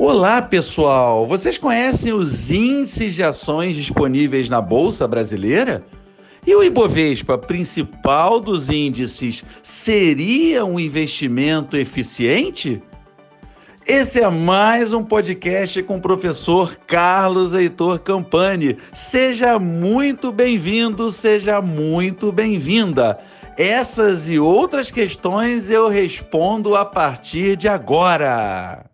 Olá, pessoal! Vocês conhecem os índices de ações disponíveis na Bolsa Brasileira? E o Ibovespa, principal dos índices, seria um investimento eficiente? Esse é mais um podcast com o professor Carlos Heitor Campani. Seja muito bem-vindo, seja muito bem-vinda. Essas e outras questões eu respondo a partir de agora.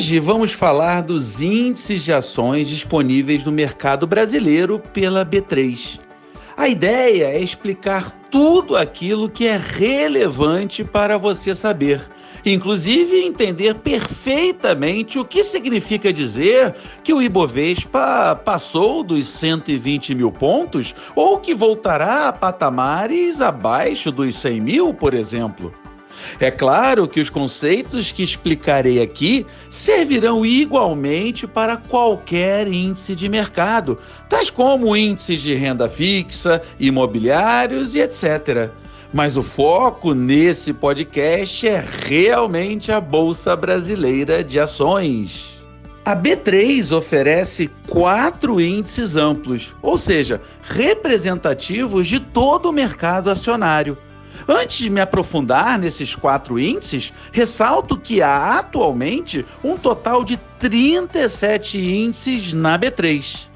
Hoje vamos falar dos índices de ações disponíveis no mercado brasileiro pela B3. A ideia é explicar tudo aquilo que é relevante para você saber, inclusive entender perfeitamente o que significa dizer que o Ibovespa passou dos 120 mil pontos ou que voltará a patamares abaixo dos 100 mil, por exemplo. É claro que os conceitos que explicarei aqui servirão igualmente para qualquer índice de mercado, tais como índices de renda fixa, imobiliários e etc. Mas o foco nesse podcast é realmente a Bolsa Brasileira de Ações. A B3 oferece quatro índices amplos, ou seja, representativos de todo o mercado acionário. Antes de me aprofundar nesses quatro índices, ressalto que há atualmente um total de 37 índices na B3.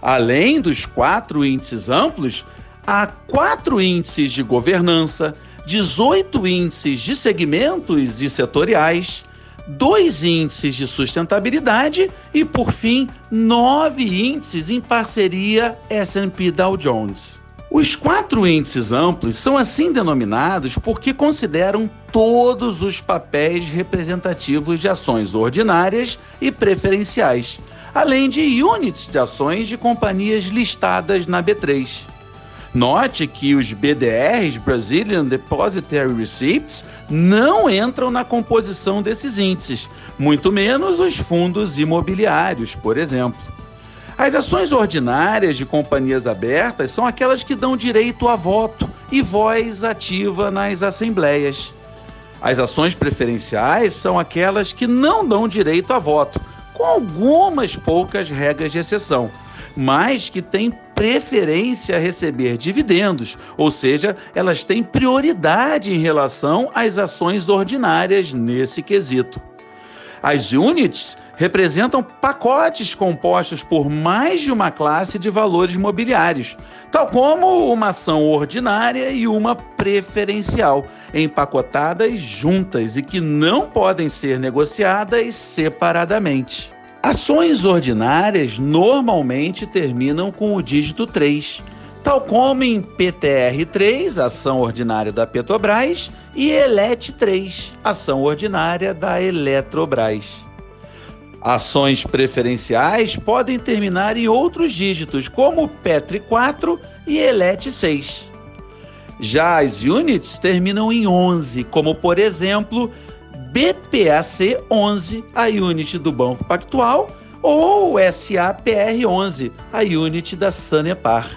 Além dos quatro índices amplos, há quatro índices de governança, 18 índices de segmentos e setoriais, dois índices de sustentabilidade e, por fim, nove índices em parceria S&P Dow Jones. Os quatro índices amplos são assim denominados porque consideram todos os papéis representativos de ações ordinárias e preferenciais, além de units de ações de companhias listadas na B3. Note que os BDRs, Brazilian Depositary Receipts, não entram na composição desses índices, muito menos os fundos imobiliários, por exemplo. As ações ordinárias de companhias abertas são aquelas que dão direito a voto e voz ativa nas assembleias. As ações preferenciais são aquelas que não dão direito a voto, com algumas poucas regras de exceção, mas que têm preferência a receber dividendos, ou seja, elas têm prioridade em relação às ações ordinárias nesse quesito. As units representam pacotes compostos por mais de uma classe de valores mobiliários, tal como uma ação ordinária e uma preferencial, empacotadas juntas e que não podem ser negociadas separadamente. Ações ordinárias normalmente terminam com o dígito 3, tal como em PTR3, ação ordinária da Petrobras, e ELET3, ação ordinária da Eletrobras. Ações preferenciais podem terminar em outros dígitos, como PETRI 4 e ELET 6. Já as units terminam em 11, como por exemplo BPAC 11, a unit do Banco Pactual, ou SAPR 11, a unit da Sanepar.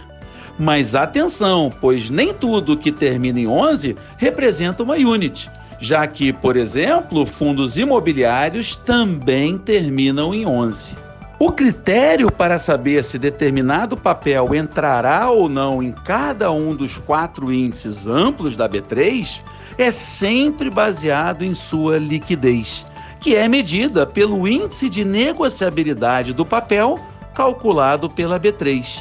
Mas atenção, pois nem tudo que termina em 11 representa uma unit já que, por exemplo, fundos imobiliários também terminam em 11. O critério para saber se determinado papel entrará ou não em cada um dos quatro índices amplos da B3 é sempre baseado em sua liquidez, que é medida pelo índice de negociabilidade do papel calculado pela B3.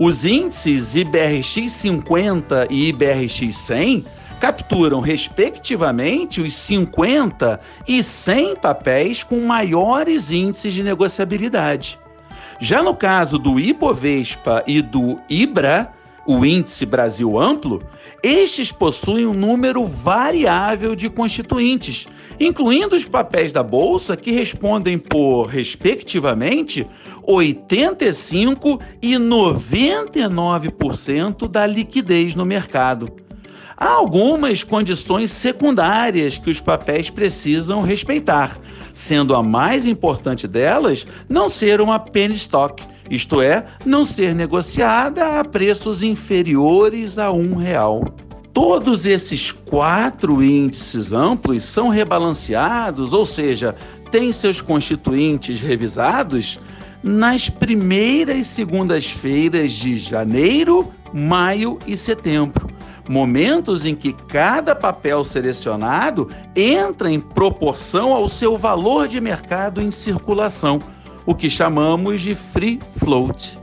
Os índices IBRX 50 e IBRX 100 capturam, respectivamente, os 50 e 100 papéis com maiores índices de negociabilidade. Já no caso do Ibovespa e do IBRA, o Índice Brasil Amplo, estes possuem um número variável de constituintes, incluindo os papéis da Bolsa, que respondem por, respectivamente, 85% e 99% da liquidez no mercado. Há algumas condições secundárias que os papéis precisam respeitar, sendo a mais importante delas não ser uma penny stock, isto é, não ser negociada a preços inferiores a um real. Todos esses quatro índices amplos são rebalanceados, ou seja, têm seus constituintes revisados nas primeiras segundas-feiras de janeiro, maio e setembro. Momentos em que cada papel selecionado entra em proporção ao seu valor de mercado em circulação, o que chamamos de free float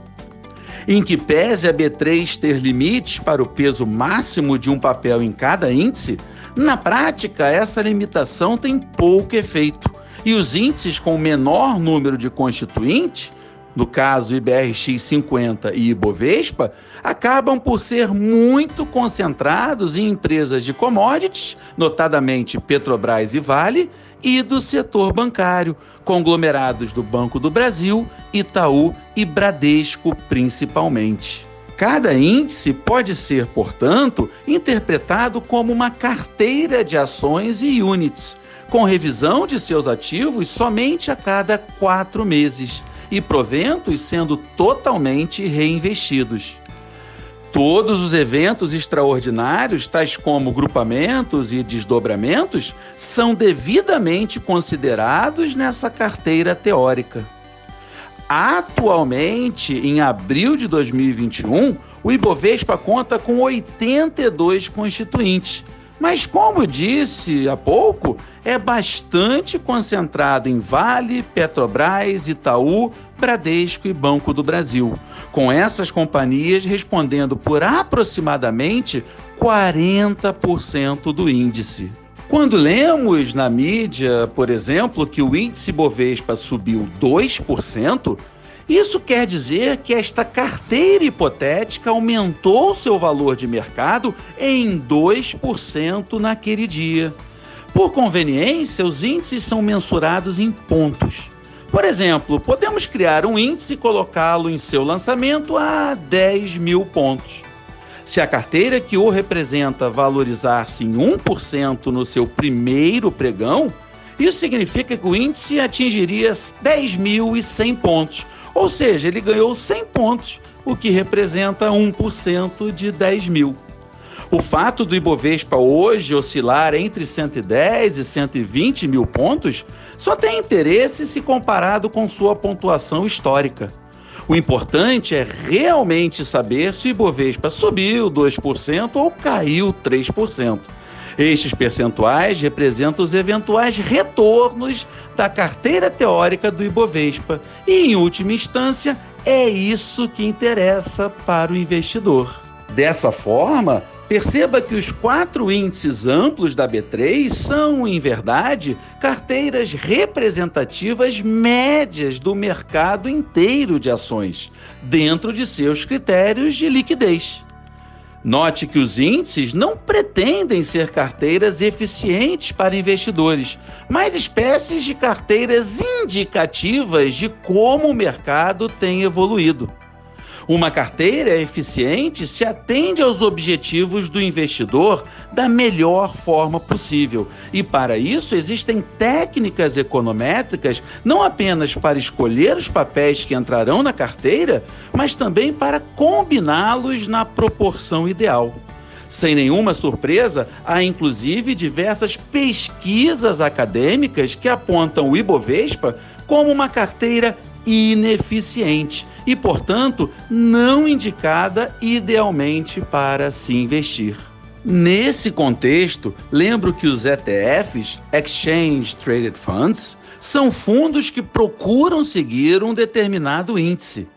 em que pese a B3 ter limites para o peso máximo de um papel em cada índice, na prática essa limitação tem pouco efeito. E os índices com menor número de constituintes, no caso IBRX 50 e Ibovespa, acabam por ser muito concentrados em empresas de commodities, notadamente Petrobras e Vale, e do setor bancário, conglomerados do Banco do Brasil, Itaú e Bradesco principalmente. Cada índice pode ser, portanto, interpretado como uma carteira de ações e units, com revisão de seus ativos somente a cada quatro meses e proventos sendo totalmente reinvestidos. Todos os eventos extraordinários, tais como grupamentos e desdobramentos, são devidamente considerados nessa carteira teórica. Atualmente, em abril de 2021, o Ibovespa conta com 82 constituintes, mas, como disse há pouco, é bastante concentrado em Vale, Petrobras, Itaú, Bradesco e Banco do Brasil, com essas companhias respondendo por aproximadamente 40% do índice. Quando lemos na mídia, por exemplo, que o índice Bovespa subiu 2%, isso quer dizer que esta carteira hipotética aumentou seu valor de mercado em 2% naquele dia. Por conveniência, os índices são mensurados em pontos. Por exemplo, podemos criar um índice e colocá-lo em seu lançamento a 10 mil pontos. Se a carteira que o representa valorizar-se em 1% no seu primeiro pregão, isso significa que o índice atingiria 10.100 pontos, ou seja, ele ganhou 100 pontos, o que representa 1% de 10 mil. O fato do Ibovespa hoje oscilar entre 110 e 120 mil pontos só tem interesse se comparado com sua pontuação histórica. O importante é realmente saber se o Ibovespa subiu 2% ou caiu 3%. Estes percentuais representam os eventuais retornos da carteira teórica do Ibovespa e, em última instância, é isso que interessa para o investidor. Dessa forma, perceba que os quatro índices amplos da B3 são, em verdade, carteiras representativas médias do mercado inteiro de ações, dentro de seus critérios de liquidez. Note que os índices não pretendem ser carteiras eficientes para investidores, mas espécies de carteiras indicativas de como o mercado tem evoluído. Uma carteira eficiente se atende aos objetivos do investidor da melhor forma possível. E para isso existem técnicas econométricas não apenas para escolher os papéis que entrarão na carteira, mas também para combiná-los na proporção ideal. Sem nenhuma surpresa, há inclusive diversas pesquisas acadêmicas que apontam o Ibovespa como uma carteira ineficiente e, portanto, não indicada idealmente para se investir. Nesse contexto, lembro que os ETFs, Exchange Traded Funds, são fundos que procuram seguir um determinado índice.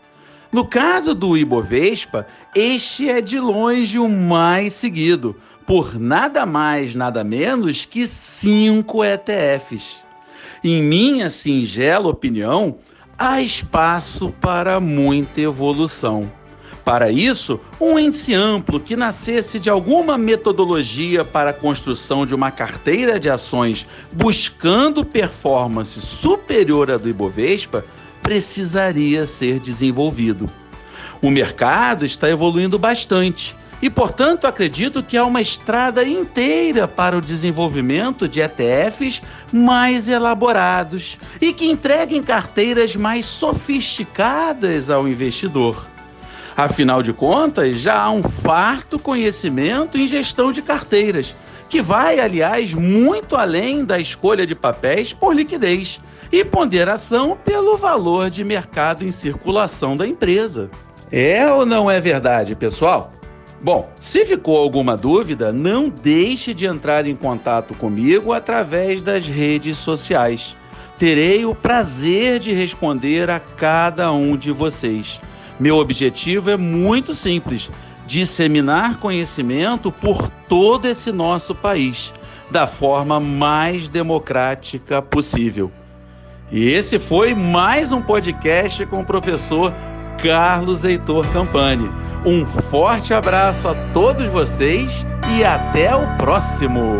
No caso do Ibovespa, este é de longe o mais seguido, por nada mais, nada menos que cinco ETFs. Em minha singela opinião, há espaço para muita evolução. Para isso, um índice amplo que nascesse de alguma metodologia para a construção de uma carteira de ações buscando performance superior à do Ibovespa precisaria ser desenvolvido. O mercado está evoluindo bastante e, portanto, acredito que há uma estrada inteira para o desenvolvimento de ETFs mais elaborados e que entreguem carteiras mais sofisticadas ao investidor. Afinal de contas, já há um farto conhecimento em gestão de carteiras, que vai, aliás, muito além da escolha de papéis por liquidez e ponderação pelo valor de mercado em circulação da empresa. É ou não é verdade, pessoal? Bom, se ficou alguma dúvida, não deixe de entrar em contato comigo através das redes sociais. Terei o prazer de responder a cada um de vocês. Meu objetivo é muito simples: disseminar conhecimento por todo esse nosso país, da forma mais democrática possível. E esse foi mais um podcast com o professor Carlos Heitor Campani. Um forte abraço a todos vocês e até o próximo!